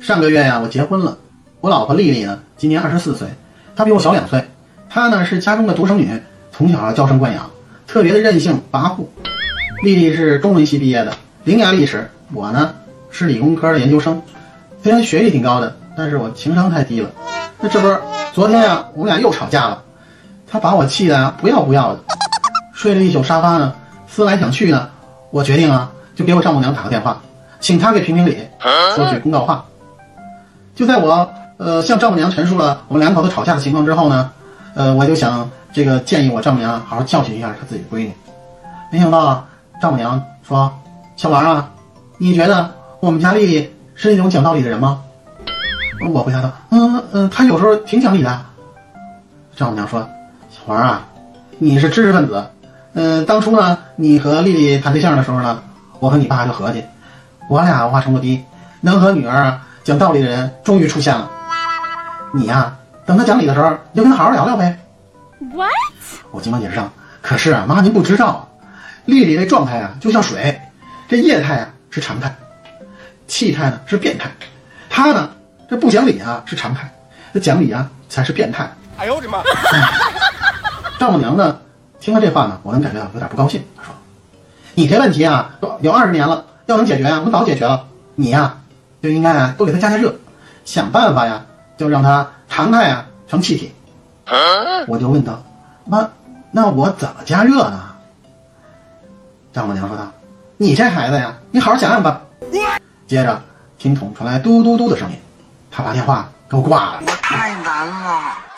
上个月呀，我结婚了。我老婆丽丽呢，今年二十四岁，她比我小两岁。她呢是家中的独生女，从小娇生惯养，特别的任性跋扈。丽丽是中文系毕业的，伶牙俐齿。我呢是理工科的研究生，虽然学历挺高的，但是我情商太低了。那这不昨天呀，我们俩又吵架了。她把我气的不要不要的，睡了一宿沙发呢，思来想去呢，我决定啊，就给我丈母娘打个电话，请她给评评理，说句公道话。就在我呃向丈母娘陈述了我们两口子吵架的情况之后呢，呃我就想这个建议我丈母娘好好教训一下她自己的闺女。没想到丈母娘说：“小王啊，你觉得我们家丽丽是那种讲道理的人吗？”我回答道：“嗯嗯，她有时候挺讲理的。”丈母娘说：“小王啊，你是知识分子，嗯，当初呢你和丽丽谈对象的时候呢，我和你爸就合计，我俩文化程度低，能和女儿。”讲道理的人终于出现了，你呀，等他讲理的时候，你就跟他好好聊聊呗。What？我急忙解释道，可是啊，妈您不知道，丽丽这状态啊就像水，这液态啊是常态，气态呢是变态，她呢这不讲理啊是常态，这讲理啊才是变态。哎呦我的妈！丈母娘呢听了这话呢，我能感觉到有点不高兴。她说：“你这问题啊有二十年了，要能解决啊，我早解决了。你呀。”就应该啊，多给它加加热，想办法呀，就让它常态啊成气体。我就问道：“妈，那我怎么加热呢？”丈母娘说道：“你这孩子呀，你好好想想吧。”接着听筒传来嘟嘟嘟的声音，他把电话给我挂了。我太难了。